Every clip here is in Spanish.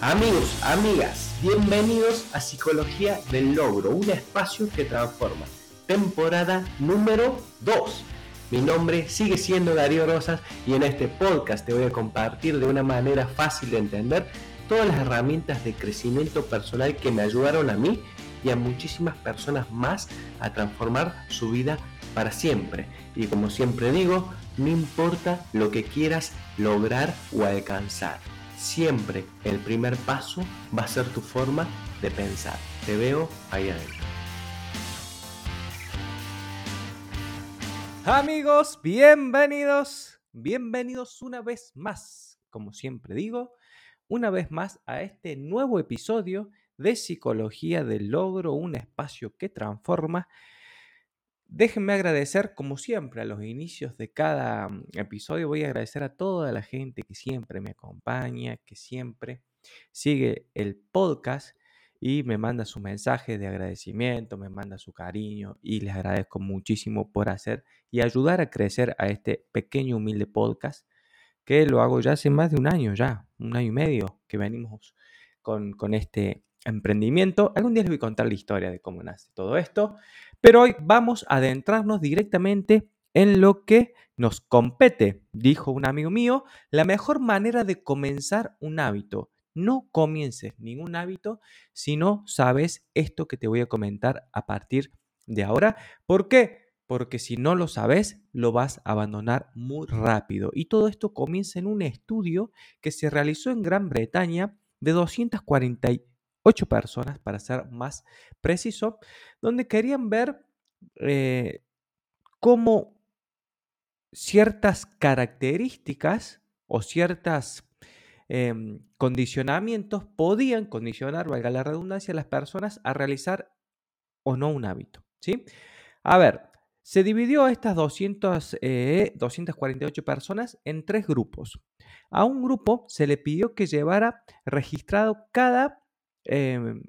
Amigos, amigas, bienvenidos a Psicología del Logro, un espacio que transforma. Temporada número 2. Mi nombre sigue siendo Darío Rosas y en este podcast te voy a compartir de una manera fácil de entender todas las herramientas de crecimiento personal que me ayudaron a mí y a muchísimas personas más a transformar su vida para siempre. Y como siempre digo, no importa lo que quieras lograr o alcanzar siempre el primer paso va a ser tu forma de pensar. Te veo ahí adentro. Amigos, bienvenidos, bienvenidos una vez más, como siempre digo, una vez más a este nuevo episodio de Psicología del Logro, un espacio que transforma Déjenme agradecer, como siempre, a los inicios de cada mm, episodio, voy a agradecer a toda la gente que siempre me acompaña, que siempre sigue el podcast y me manda su mensaje de agradecimiento, me manda su cariño y les agradezco muchísimo por hacer y ayudar a crecer a este pequeño humilde podcast que lo hago ya hace más de un año ya, un año y medio que venimos con, con este emprendimiento. Algún día les voy a contar la historia de cómo nace todo esto, pero hoy vamos a adentrarnos directamente en lo que nos compete. Dijo un amigo mío, la mejor manera de comenzar un hábito. No comiences ningún hábito si no sabes esto que te voy a comentar a partir de ahora. ¿Por qué? Porque si no lo sabes, lo vas a abandonar muy rápido. Y todo esto comienza en un estudio que se realizó en Gran Bretaña de 240 ocho personas, para ser más preciso, donde querían ver eh, cómo ciertas características o ciertos em, condicionamientos podían condicionar, valga la redundancia, a las personas a realizar o no un hábito. ¿sí? A ver, se dividió a estas 200, 248 eh, personas en tres grupos. A un grupo se le pidió que llevara registrado cada Em,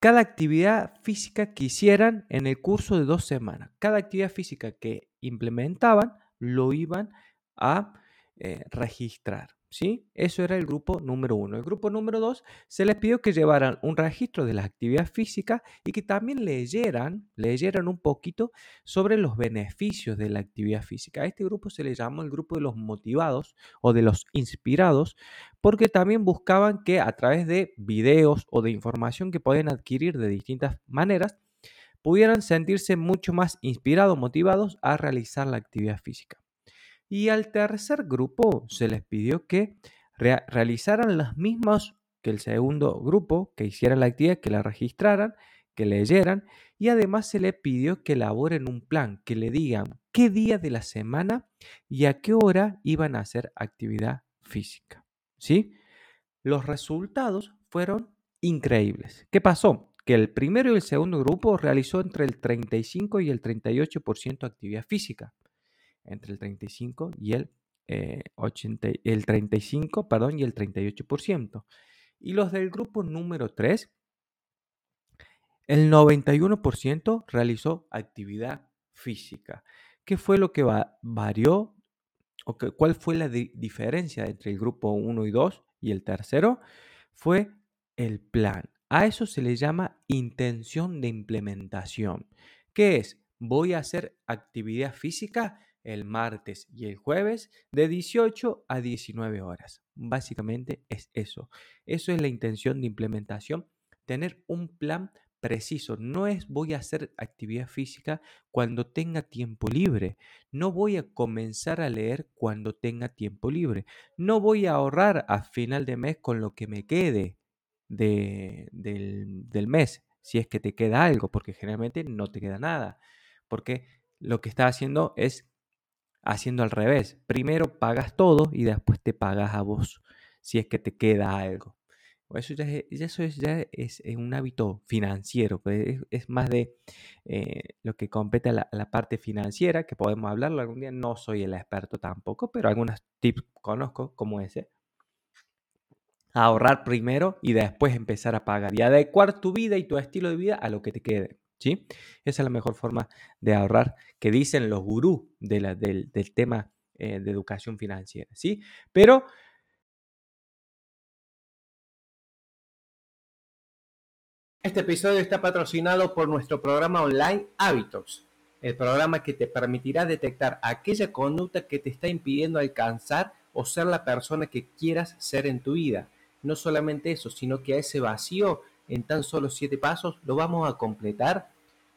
cada actividad física que hicieran en el curso de dos semanas. Cada actividad física que implementaban lo iban a eh, registrar. ¿Sí? Eso era el grupo número uno. El grupo número dos se les pidió que llevaran un registro de las actividades físicas y que también leyeran, leyeran un poquito sobre los beneficios de la actividad física. A este grupo se le llamó el grupo de los motivados o de los inspirados, porque también buscaban que a través de videos o de información que pueden adquirir de distintas maneras, pudieran sentirse mucho más inspirados, motivados a realizar la actividad física. Y al tercer grupo se les pidió que realizaran las mismas que el segundo grupo, que hicieran la actividad, que la registraran, que leyeran y además se les pidió que elaboren un plan, que le digan qué día de la semana y a qué hora iban a hacer actividad física. ¿Sí? Los resultados fueron increíbles. ¿Qué pasó? Que el primero y el segundo grupo realizó entre el 35 y el 38% de actividad física entre el 35 y el, 80, eh, el 35 perdón, y el 38%. Y los del grupo número 3, el 91% realizó actividad física. ¿Qué fue lo que varió? ¿O ¿Cuál fue la diferencia entre el grupo 1 y 2 y el tercero? Fue el plan. A eso se le llama intención de implementación. ¿Qué es? Voy a hacer actividad física el martes y el jueves de 18 a 19 horas. Básicamente es eso. Eso es la intención de implementación, tener un plan preciso. No es voy a hacer actividad física cuando tenga tiempo libre. No voy a comenzar a leer cuando tenga tiempo libre. No voy a ahorrar a final de mes con lo que me quede de, del, del mes, si es que te queda algo, porque generalmente no te queda nada. Porque lo que está haciendo es haciendo al revés. Primero pagas todo y después te pagas a vos si es que te queda algo. Eso ya es, eso es, un hábito financiero, pues, es, más de eh, lo que compete a la, parte financiera, que podemos hablarlo algún día. No soy el experto tampoco, pero algunos tips conozco, como ese. Ahorrar primero y después empezar a pagar y adecuar tu vida y tu estilo de vida a lo que te quede. ¿Sí? Esa es la mejor forma de ahorrar que dicen los gurús del, tema eh, de educación financiera, ¿sí? Pero Este episodio está patrocinado por nuestro programa online Hábitos, el programa que te permitirá detectar aquella conducta que te está impidiendo alcanzar o ser la persona que quieras ser en tu vida. No solamente eso, sino que a ese vacío en tan solo siete pasos lo vamos a completar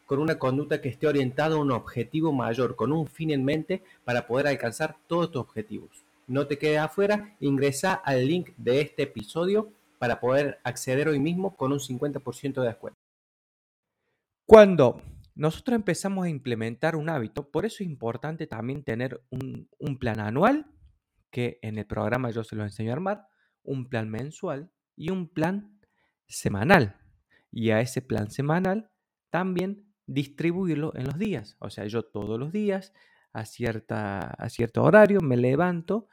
con una conducta que esté orientada a un objetivo mayor, con un fin en mente para poder alcanzar todos tus objetivos. No te quedes afuera, ingresa al link de este episodio para poder acceder hoy mismo con un 50% de descuento. Cuando nosotros empezamos a implementar un hábito, por eso es importante también tener un, un plan anual, que en el programa yo se lo enseño a armar, un plan mensual y un plan semanal. Y a ese plan semanal también distribuirlo en los días. O sea, yo todos los días a, cierta, a cierto horario me levanto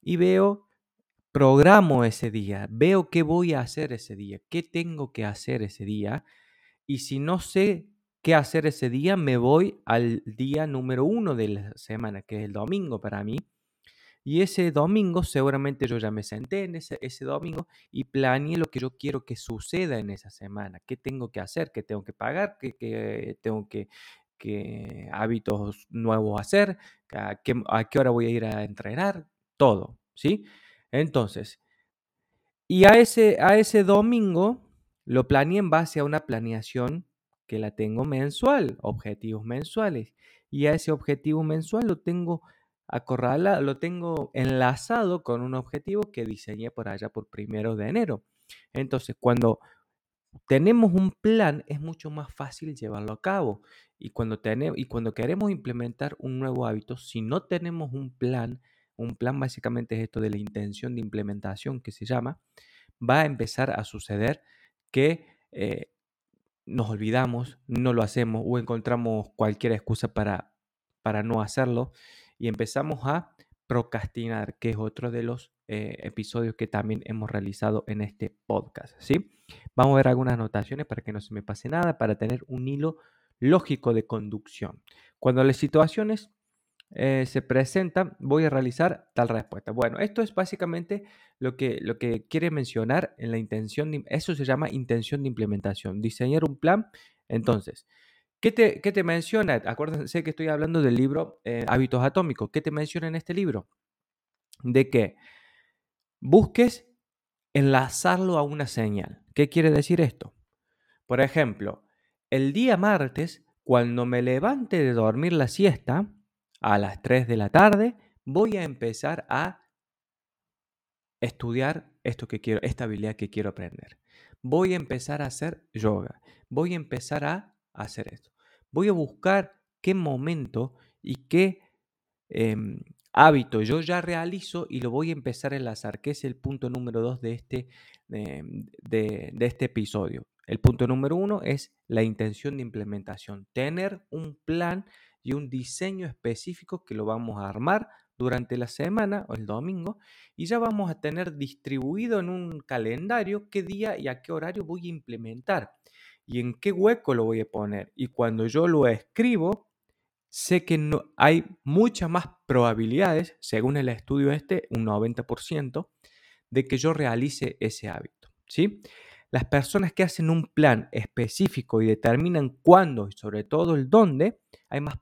y veo, programo ese día, veo qué voy a hacer ese día, qué tengo que hacer ese día. Y si no sé qué hacer ese día, me voy al día número uno de la semana, que es el domingo para mí, y ese domingo seguramente yo ya me senté en ese, ese domingo y planeé lo que yo quiero que suceda en esa semana. ¿Qué tengo que hacer? ¿Qué tengo que pagar? ¿Qué, tengo que, qué hábitos nuevos hacer? ¿A qué, ¿A qué hora voy a ir a entrenar? Todo, ¿sí? Entonces, y a ese, a ese domingo lo planeé en base a una planeación que la tengo mensual, objetivos mensuales. Y a ese objetivo mensual lo tengo acorrala, lo tengo enlazado con un objetivo que diseñé por allá por primero de enero. Entonces, cuando tenemos un plan, es mucho más fácil llevarlo a cabo. Y cuando, tenemos, y cuando queremos implementar un nuevo hábito, si no tenemos un plan, un plan básicamente es esto de la intención de implementación que se llama, va a empezar a suceder que eh, nos olvidamos, no lo hacemos o encontramos cualquier excusa para, para no hacerlo y empezamos a procrastinar, que es otro de los eh, episodios que también hemos realizado en este podcast. ¿sí? Vamos a ver algunas anotaciones para que no se me pase nada, para tener un hilo lógico de conducción. Cuando las situaciones eh, se presentan, voy a realizar tal respuesta. Bueno, esto es básicamente lo que, lo que quiere mencionar en la intención, de, eso se llama intención de implementación, diseñar un plan. Entonces, ¿Qué te, menciona? Acuérdense que estoy hablando del libro eh, Hábitos Atómicos. ¿Qué te menciona en este libro? De que busques enlazarlo a una señal. ¿Qué quiere decir esto? Por ejemplo, el día martes, cuando me levante de dormir la siesta, a las 3 de la tarde, voy a empezar a estudiar esto que quiero, esta habilidad que quiero aprender. Voy a empezar a hacer yoga. Voy a empezar a hacer esto. Voy a buscar qué momento y qué em, hábito yo ya realizo y lo voy a empezar a enlazar, que es el punto número dos de este, de este episodio. El punto número uno es la intención de implementación, tener un plan y un diseño específico que lo vamos a armar durante la semana o el domingo y ya vamos a tener distribuido en un calendario qué día y a qué horario voy a implementar y en qué hueco lo voy a poner. Y cuando yo lo escribo, sé que no, hay muchas más probabilidades, según el estudio este, un 90%, de que yo realice ese hábito. ¿sí? Las personas que hacen un plan específico y determinan cuándo y sobre todo el dónde, hay más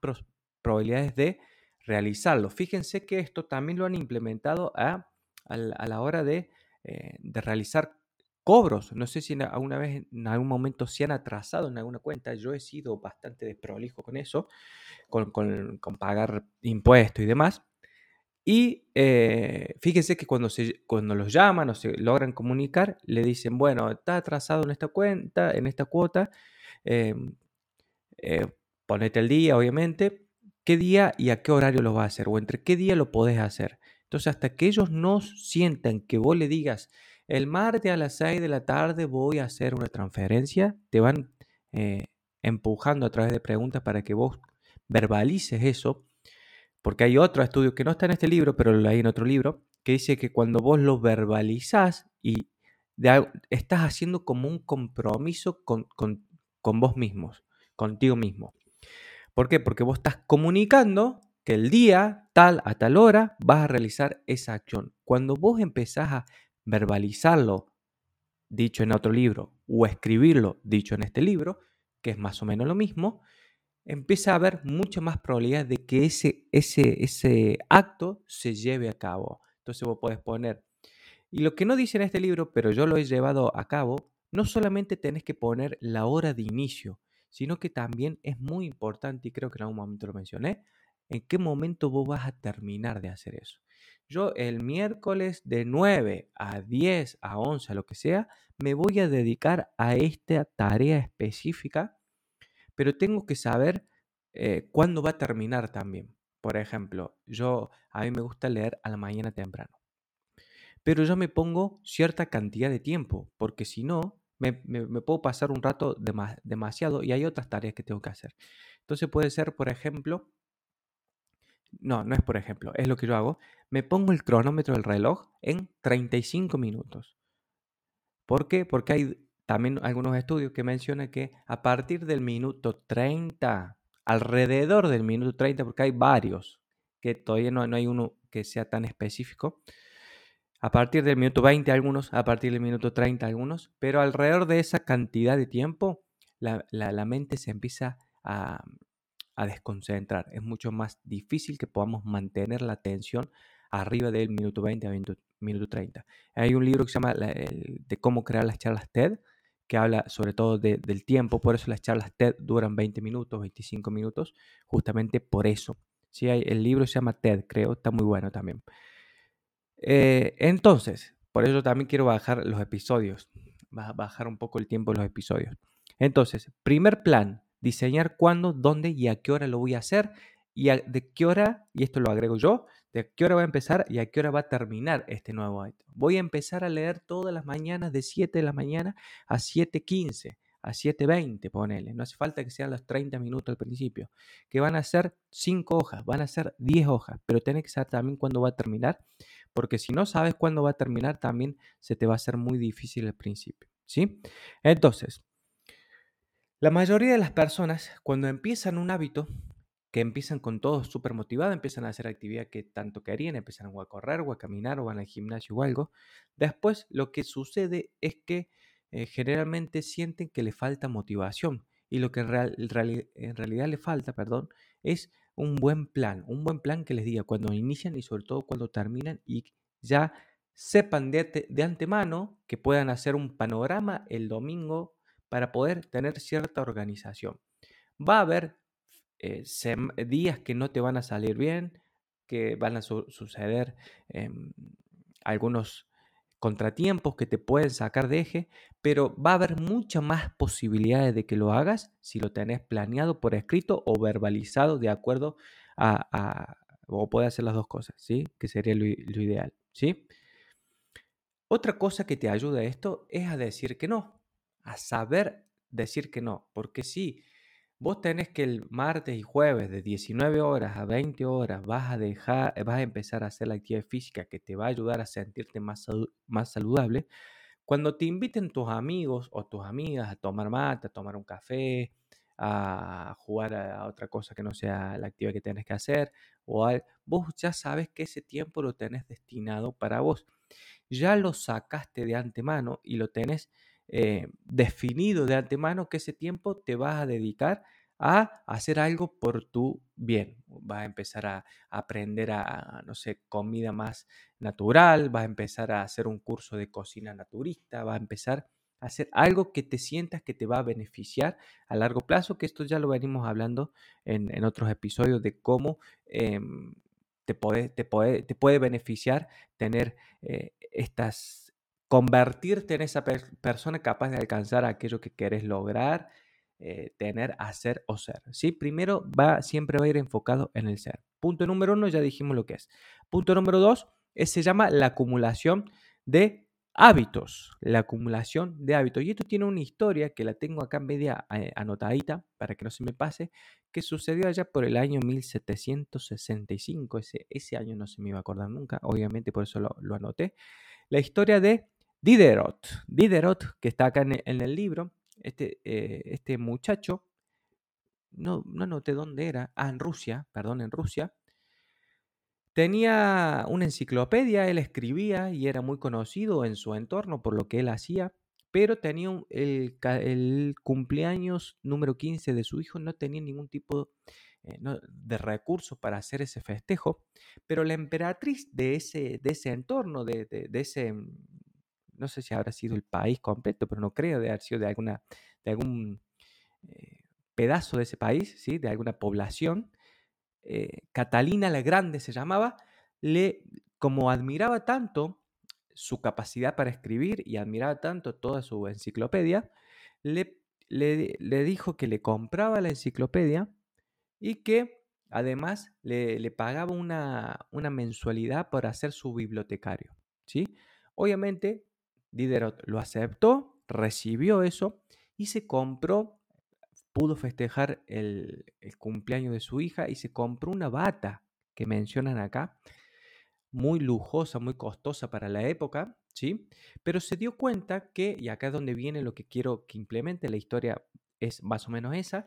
probabilidades de realizarlo. Fíjense que esto también lo han implementado a, la hora de, eh, de realizar cobros. No sé si alguna vez, en algún momento se han atrasado en alguna cuenta. Yo he sido bastante desprolijo con eso, con, pagar impuestos y demás. Y eh, fíjense que cuando, se, cuando los llaman o se logran comunicar, le dicen, bueno, está atrasado en esta cuenta, en esta cuota, em, eh, ponete el día, obviamente, qué día y a qué horario lo vas a hacer, o entre qué día lo podés hacer. Entonces, hasta que ellos no sientan que vos le digas, el martes a las 6 de la tarde voy a hacer una transferencia. Te van eh, empujando a través de preguntas para que vos verbalices eso. Porque hay otro estudio que no está en este libro, pero lo leí en otro libro, que dice que cuando vos lo verbalizás y estás haciendo como un compromiso con, con vos mismos, contigo mismo. ¿Por qué? Porque vos estás comunicando que el día tal a tal hora vas a realizar esa acción. Cuando vos empezás a verbalizarlo, dicho en otro libro, o escribirlo dicho en este libro, que es más o menos lo mismo, empieza a haber mucha más probabilidad de que ese, ese, ese acto se lleve a cabo. Entonces vos podés poner, y lo que no dice en este libro, pero yo lo he llevado a cabo, no solamente tenés que poner la hora de inicio, sino que también es muy importante, y creo que en algún momento lo mencioné, en qué momento vos vas a terminar de hacer eso. Yo el miércoles de 9 a 10, a 11, a lo que sea, me voy a dedicar a esta tarea específica, pero tengo que saber eh, cuándo va a terminar también. Por ejemplo, yo a mí me gusta leer a la mañana temprano, pero yo me pongo cierta cantidad de tiempo, porque si no, me, puedo pasar un rato demasiado y hay otras tareas que tengo que hacer. Entonces puede ser, por ejemplo, no, no es por ejemplo, es lo que yo hago. Me pongo el cronómetro del reloj en 35 minutos. ¿Por qué? Porque hay también algunos estudios que mencionan que a partir del minuto 30, alrededor del minuto 30, porque hay varios, que todavía no, hay uno que sea tan específico, a partir del minuto 20 algunos, a partir del minuto 30 algunos, pero alrededor de esa cantidad de tiempo, la mente se empieza a, a desconcentrar. Es mucho más difícil que podamos mantener la atención arriba del minuto 20 a minuto, minuto 30. Hay un libro que se llama de cómo crear las charlas TED, que habla sobre todo del tiempo, por eso las charlas TED duran 20 minutos, 25 minutos, justamente por eso. Sí, hay, el libro se llama TED, creo, está muy bueno también. Eh, entonces, por eso también quiero bajar los episodios, bajar un poco el tiempo de los episodios. Entonces, primer plan, diseñar cuándo, dónde y a qué hora lo voy a hacer y de qué hora, y esto lo agrego yo, de qué hora va a empezar y a qué hora va a terminar este nuevo hábito. Voy a empezar a leer todas las mañanas de 7 de la mañana a 7.15, a 7.20, ponele. No hace falta que sean los 30 minutos al principio, que van a ser 5 hojas, van a ser 10 hojas, pero tenés que saber también cuándo va a terminar, porque si no sabes cuándo va a terminar, también se te va a hacer muy difícil al principio. ¿Sí? Entonces, la mayoría de las personas, cuando empiezan un hábito, que empiezan con todo súper motivado, empiezan a hacer actividad que tanto querían, empiezan a correr o a caminar o van al gimnasio o algo, después lo que sucede es que eh, generalmente sienten que le falta motivación y lo que en, en realidad le falta, perdón, es un buen plan, un buen plan que les diga cuando inician y sobre todo cuando terminan y ya sepan de, de antemano que puedan hacer un panorama el domingo para poder tener cierta organización. Va a haber eh, días que no te van a salir bien, que van a suceder em, algunos contratiempos que te pueden sacar de eje, pero va a haber muchas más posibilidades de que lo hagas si lo tenés planeado por escrito o verbalizado de acuerdo a, o puede hacer las dos cosas, ¿sí? Que sería lo, lo ideal, ¿sí? Otra cosa que te ayuda a esto es a decir que no a saber decir que no. Porque si vos tenés que el martes y jueves de 19 horas a 20 horas vas a dejar, vas a empezar a hacer la actividad física que te va a ayudar a sentirte más, más saludable, cuando te inviten tus amigos o tus amigas a tomar mate, a tomar un café, a jugar a otra cosa que no sea la actividad que tenés que hacer, o vos ya sabes que ese tiempo lo tenés destinado para vos. Ya lo sacaste de antemano y lo tenés eh, definido de antemano que ese tiempo te vas a dedicar a hacer algo por tu bien. Vas a empezar a aprender a, no sé, comida más natural, vas a empezar a hacer un curso de cocina naturista, vas a empezar a hacer algo que te sientas que te va a beneficiar a largo plazo, que esto ya lo venimos hablando en, otros episodios de cómo em, te, puede, beneficiar tener eh, estas convertirte en esa persona capaz de alcanzar aquello que quieres lograr, eh, tener, hacer o ser. ¿sí? Primero va, siempre va a ir enfocado en el ser. Punto número uno, ya dijimos lo que es. Punto número dos, se llama la acumulación de hábitos. La acumulación de hábitos. Y esto tiene una historia que la tengo acá en media eh, anotadita para que no se me pase, que sucedió allá por el año 1765. Ese, ese año no se me iba a acordar nunca, obviamente por eso lo anoté. La historia de Diderot, Diderot, que está acá en el, libro, este, eh, este muchacho, no, no noté dónde era, ah, en Rusia, perdón, en Rusia, tenía una enciclopedia, él escribía y era muy conocido en su entorno por lo que él hacía, pero tenía el, el, cumpleaños número 15 de su hijo, no tenía ningún tipo eh, de recursos para hacer ese festejo, pero la emperatriz de ese, de ese entorno, de, de, ese, no sé si habrá sido el país completo, pero no creo de haber sido de, alguna, de algún eh, pedazo de ese país, ¿sí? de alguna población, eh, Catalina la Grande se llamaba, le, como admiraba tanto su capacidad para escribir y admiraba tanto toda su enciclopedia, le, le, dijo que le compraba la enciclopedia y que además le, pagaba una, una, mensualidad por hacer su bibliotecario. ¿sí? Obviamente, Diderot lo aceptó, recibió eso y se compró pudo festejar el, cumpleaños de su hija y se compró una bata que mencionan acá, muy lujosa, muy costosa para la época, ¿sí? Pero se dio cuenta que, y acá es donde viene lo que quiero que implemente, la historia es más o menos esa,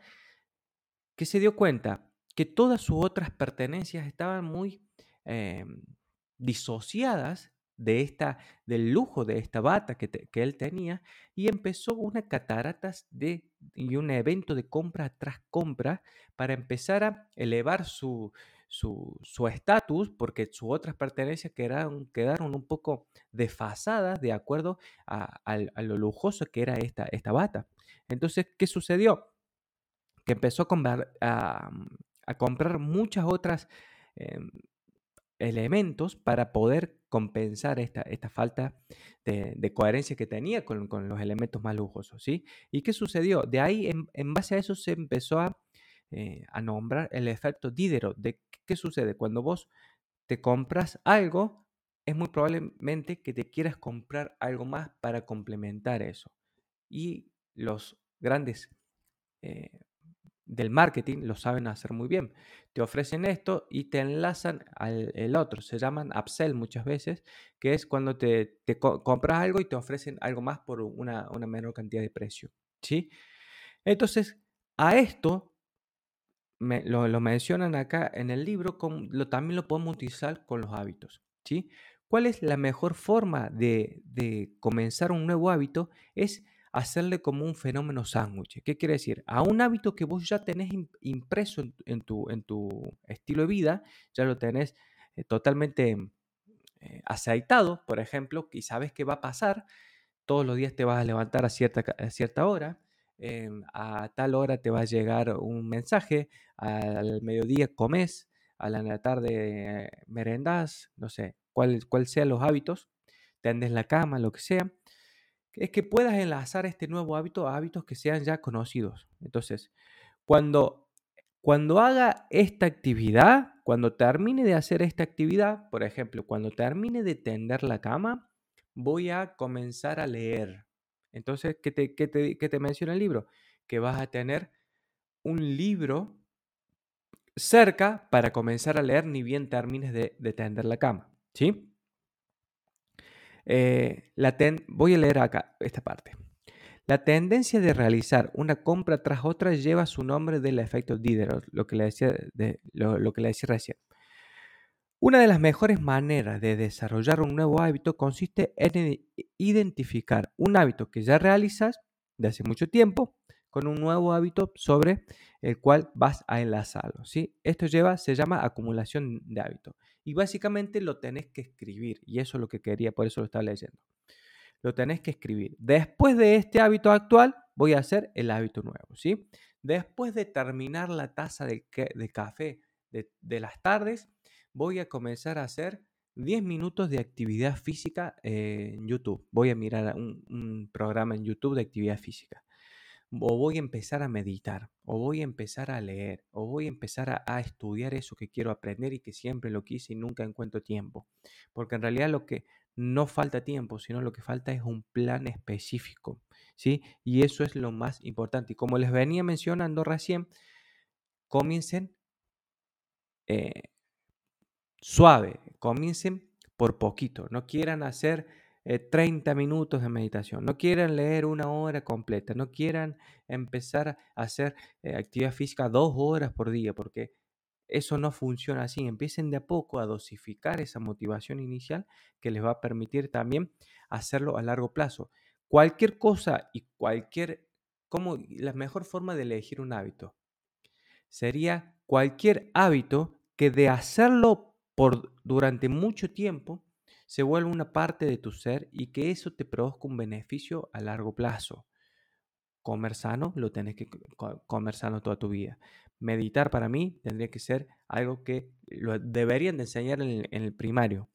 que se dio cuenta que todas sus otras pertenencias estaban muy em, disociadas de esta, del lujo de esta bata que, él tenía y empezó una cataratas de, y un evento de compra tras compra para empezar a elevar su estatus porque sus otras pertenencias quedaron, quedaron un poco desfasadas de acuerdo a, lo lujoso que era esta, esta bata. Entonces, ¿qué sucedió? Que empezó a comprar, a, comprar muchas otras em, elementos para poder compensar esta, esta falta de, coherencia que tenía con, los elementos más lujosos, ¿sí? ¿Y qué sucedió? De ahí, en, base a eso, se empezó a, eh, a, nombrar el efecto Diderot. De qué sucede? Cuando vos te compras algo, es muy probablemente que te quieras comprar algo más para complementar eso. Y los grandes eh, del marketing lo saben hacer muy bien. Te ofrecen esto y te enlazan al el otro. Se llaman upsell muchas veces, que es cuando te, compras algo y te ofrecen algo más por una, menor cantidad de precio. ¿sí? Entonces, a esto lo, mencionan acá en el libro, lo, también lo podemos utilizar con los hábitos. ¿sí? ¿Cuál es la mejor forma de, de comenzar un nuevo hábito? Es hacerle como un fenómeno sándwich. ¿Qué quiere decir? A un hábito que vos ya tenés impreso en, tu, en tu, estilo de vida, ya lo tenés eh, totalmente eh, aceitado, por ejemplo, y sabes qué va a pasar, todos los días te vas a levantar a cierta, cierta hora, em, a tal hora te va a llegar un mensaje, al mediodía comes, a la tarde merendas, no sé, cuál, cuál sean los hábitos, tendes la cama, lo que sea, es que puedas enlazar este nuevo hábito a hábitos que sean ya conocidos. Entonces, cuando, cuando haga esta actividad, cuando termine de hacer esta actividad, por ejemplo, cuando termine de tender la cama, voy a comenzar a leer. Entonces, ¿qué te, te, menciona el libro? Que vas a tener un libro cerca para comenzar a leer ni bien termines de, de tender la cama. ¿Sí? Eh, la voy a leer acá esta parte. La tendencia de realizar una compra tras otra lleva su nombre del efecto Diderot, lo que le decía, de, lo, que le decía recién. Una de las mejores maneras de desarrollar un nuevo hábito consiste en identificar un hábito que ya realizas de hace mucho tiempo con un nuevo hábito sobre el cual vas a enlazarlo. ¿sí? Esto lleva, se llama acumulación de hábitos. Y básicamente lo tenés que escribir. Y eso es lo que quería, por eso lo estaba leyendo. Lo tenés que escribir. Después de este hábito actual, voy a hacer el hábito nuevo. ¿sí? Después de terminar la taza de, café de, las tardes, voy a comenzar a hacer 10 minutos de actividad física en YouTube. Voy a mirar un programa en YouTube de actividad física o voy a empezar a meditar, o voy a empezar a leer, o voy a empezar a, estudiar eso que quiero aprender y que siempre lo quise y nunca encuentro tiempo. Porque en realidad lo que no falta tiempo, sino lo que falta es un plan específico, ¿sí? Y eso es lo más importante. Y como les venía mencionando recién, comiencen eh, suave, comiencen por poquito, no quieran hacer 30 eh, minutos de meditación, no quieran leer una hora completa, no quieran empezar a hacer eh, actividad física dos horas por día, porque eso no funciona así. Empiecen de a poco a dosificar esa motivación inicial que les va a permitir también hacerlo a largo plazo. cualquier cosa y cualquier, como la mejor forma de elegir un hábito sería cualquier hábito que de hacerlo por durante mucho tiempo se vuelva una parte de tu ser y que eso te produzca un beneficio a largo plazo. Comer sano, lo tenés que comer sano toda tu vida. Meditar para mí tendría que ser algo que lo deberían de enseñar en el, primario,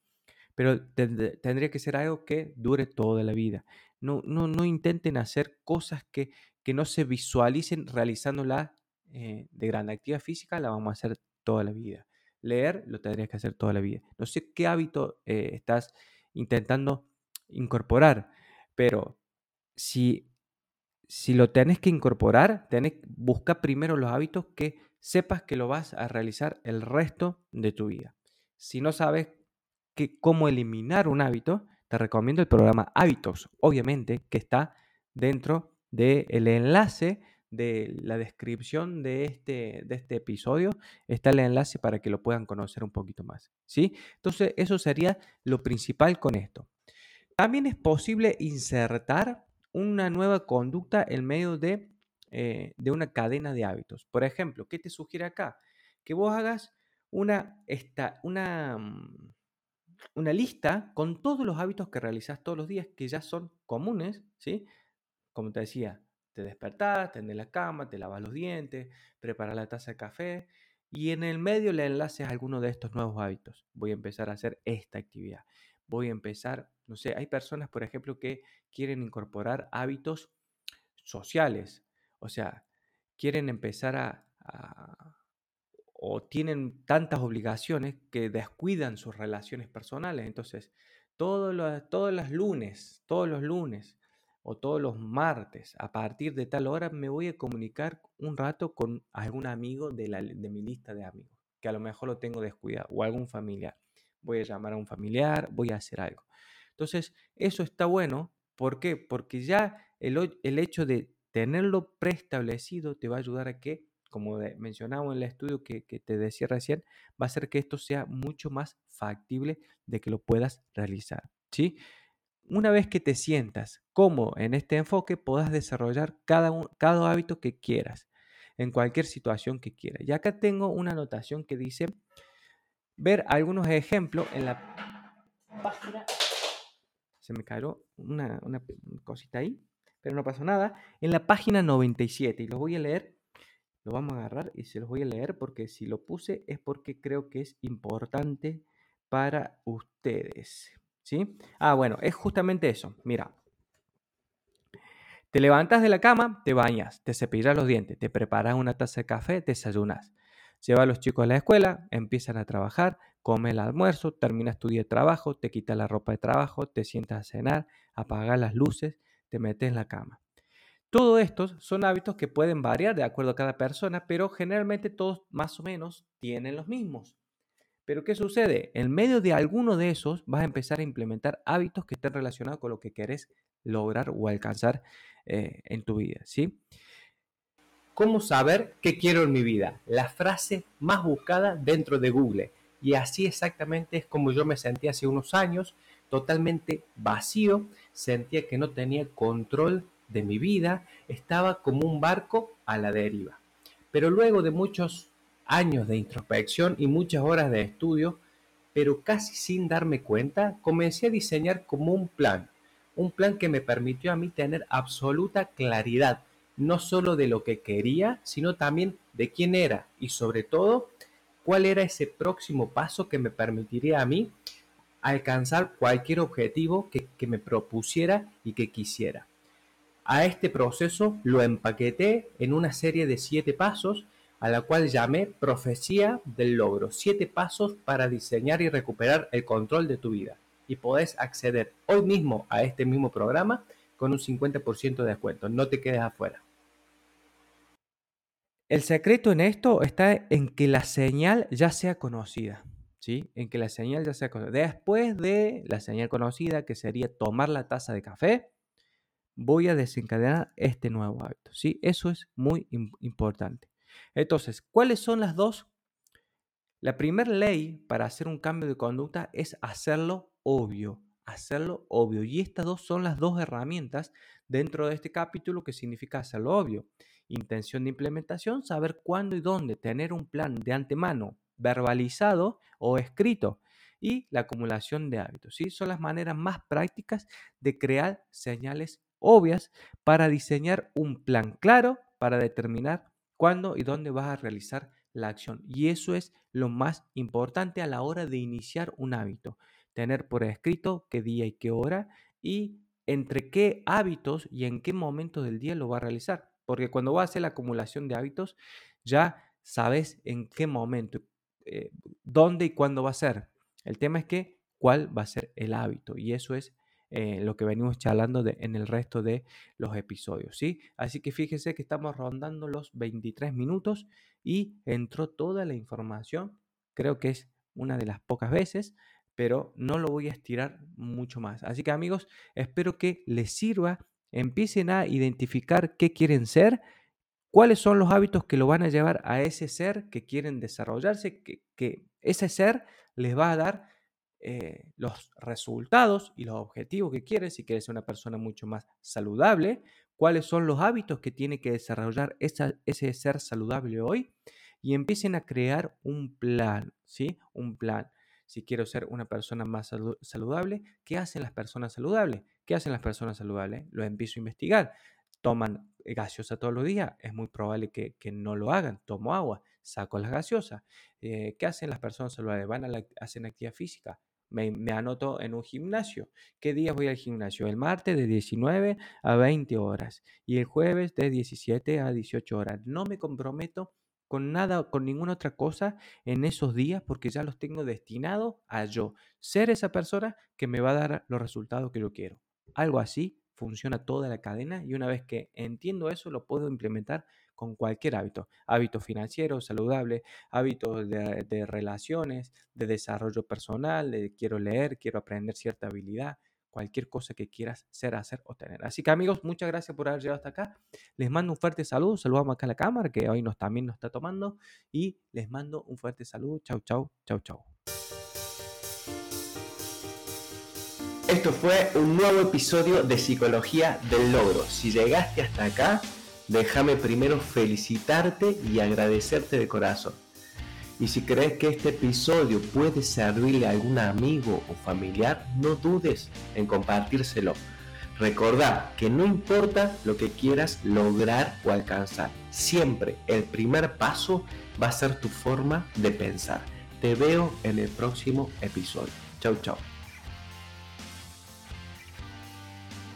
pero tendría que ser algo que dure toda la vida. No, no, no intenten hacer cosas que, que no se visualicen realizándola eh, de gran actividad física, la vamos a hacer toda la vida. Leer lo tendrías que hacer toda la vida. No sé qué hábito eh, estás intentando incorporar, pero si, si lo tenés que incorporar, tenés, busca primero los hábitos que sepas que lo vas a realizar el resto de tu vida. Si no sabes que, cómo eliminar un hábito, te recomiendo el programa Hábitos, obviamente, que está dentro del enlace de la descripción de este, de este episodio está el enlace para que lo puedan conocer un poquito más. ¿sí? Entonces, eso sería lo principal con esto. También es posible insertar una nueva conducta en medio de, eh, de una cadena de hábitos. Por ejemplo, ¿qué te sugiere acá? Que vos hagas una, esta, una, mm, una lista con todos los hábitos que realizas todos los días que ya son comunes, ¿sí? Como te decía, te despertás, tendés la cama, te lavas los dientes, preparas la taza de café y en el medio le enlaces alguno de estos nuevos hábitos. Voy a empezar a hacer esta actividad. Voy a empezar, no sé, hay personas, por ejemplo, que quieren incorporar hábitos sociales. O sea, quieren empezar a, o tienen tantas obligaciones que descuidan sus relaciones personales. Entonces, todos los, todos los lunes, todos los lunes, o todos los martes a partir de tal hora me voy a comunicar un rato con algún amigo de, la, de mi lista de amigos, que a lo mejor lo tengo descuidado, o algún familiar. Voy a llamar a un familiar, voy a hacer algo. Entonces, eso está bueno. ¿Por qué? Porque ya el, el hecho de tenerlo preestablecido te va a ayudar a que, como mencionaba en el estudio que, que te decía recién, va a hacer que esto sea mucho más factible de que lo puedas realizar. ¿Sí? Una vez que te sientas como en este enfoque, puedas desarrollar cada, cada hábito que quieras, en cualquier situación que quieras. Y acá tengo una anotación que dice, ver algunos ejemplos en la página. Se me cayó una, una cosita ahí, pero no pasó nada. En la página 97, y los voy a leer, lo vamos a agarrar y se los voy a leer porque si lo puse es porque creo que es importante para ustedes. ¿Sí? Ah, bueno, es justamente eso. Mira, te levantas de la cama, te bañas, te cepillas los dientes, te preparas una taza de café, desayunas. Llevas a los chicos a la escuela, empiezan a trabajar, come el almuerzo, terminas tu día de trabajo, te quitas la ropa de trabajo, te sientas a cenar, apagas las luces, te metes en la cama. Todo estos son hábitos que pueden variar de acuerdo a cada persona, pero generalmente todos más o menos tienen los mismos. Pero ¿qué sucede? En medio de alguno de esos vas a empezar a implementar hábitos que estén relacionados con lo que querés lograr o alcanzar eh, en tu vida, ¿sí? ¿Cómo saber qué quiero en mi vida? La frase más buscada dentro de Google. Y así exactamente es como yo me sentía hace unos años, totalmente vacío, sentía que no tenía control de mi vida, estaba como un barco a la deriva. Pero luego de muchos años de introspección y muchas horas de estudio, pero casi sin darme cuenta, comencé a diseñar como un plan, un plan que me permitió a mí tener absoluta claridad, no solo de lo que quería, sino también de quién era y sobre todo cuál era ese próximo paso que me permitiría a mí alcanzar cualquier objetivo que, que me propusiera y que quisiera. A este proceso lo empaqueté en una serie de siete pasos a la cual llamé Profecía del Logro, siete pasos para diseñar y recuperar el control de tu vida. Y podés acceder hoy mismo a este mismo programa con un 50% de descuento. No te quedes afuera. El secreto en esto está en que la señal ya sea conocida. ¿Sí? En que la señal ya sea conocida. Después de la señal conocida, que sería tomar la taza de café, voy a desencadenar este nuevo hábito. ¿sí? Eso es muy importante. Entonces, ¿cuáles son las dos? La primera ley para hacer un cambio de conducta es hacerlo obvio. hacerlo obvio. Y estas dos son las dos herramientas dentro de este capítulo que significa hacerlo obvio. Intención de implementación, saber cuándo y dónde, tener un plan de antemano verbalizado o escrito y la acumulación de hábitos. ¿sí? Son las maneras más prácticas de crear señales obvias para diseñar un plan claro para determinar cuándo y dónde vas a realizar la acción. Y eso es lo más importante a la hora de iniciar un hábito. Tener por escrito qué día y qué hora y entre qué hábitos y en qué momento del día lo va a realizar. Porque cuando vas a hacer la acumulación de hábitos, ya sabes en qué momento, eh, dónde y cuándo va a ser. El tema es que cuál va a ser el hábito. Y eso es eh, lo que venimos charlando en el resto de los episodios, ¿sí? Así que fíjese que estamos rondando los 23 minutos y entró toda la información. Creo que es una de las pocas veces, pero no lo voy a estirar mucho más. Así que amigos, espero que les sirva. Empiecen a identificar qué quieren ser, cuáles son los hábitos que lo van a llevar a ese ser que quieren desarrollarse, que ese ser les va a dar eh, los resultados y los objetivos que quieres, si quieres ser una persona mucho más saludable, cuáles son los hábitos que tiene que desarrollar ese ser saludable hoy y empiecen a crear un plan, ¿sí? Un plan. Si quiero ser una persona más saludable, ¿qué hacen las personas saludables? ¿Qué hacen las personas saludables? Lo empiezo a investigar. Toman gaseosa todos los días, es muy probable que, no lo hagan. Tomo agua, saco las gaseosas. Eh, ¿Qué hacen las personas saludables? Van a la, hacen actividad física, me, anoto en un gimnasio. ¿Qué días voy al gimnasio? El martes de 19 a 20 horas y el jueves de 17 a 18 horas. No me comprometo con nada, con ninguna otra cosa en esos días porque ya los tengo destinados a yo ser esa persona que me va a dar los resultados que yo quiero. Algo así funciona toda la cadena y una vez que entiendo eso lo puedo implementar con cualquier hábito, hábito financiero, saludable, hábitos de, relaciones, de desarrollo personal, quiero leer, quiero aprender cierta habilidad, cualquier cosa que quieras ser, hacer o tener. Así que amigos, muchas gracias por haber llegado hasta acá. Les mando un fuerte saludo, saludamos acá a la cámara que hoy nos, también nos está tomando y les mando un fuerte saludo. Chau, chau, chau, chau. Esto fue un nuevo episodio de Psicología del Logro. Si llegaste hasta acá, déjame primero felicitarte y agradecerte de corazón. Y si crees que este episodio puede servirle a algún amigo o familiar, no dudes en compartírselo. Recordad que no importa lo que quieras lograr o alcanzar, siempre el primer paso va a ser tu forma de pensar. Te veo en el próximo episodio. Chau, chau.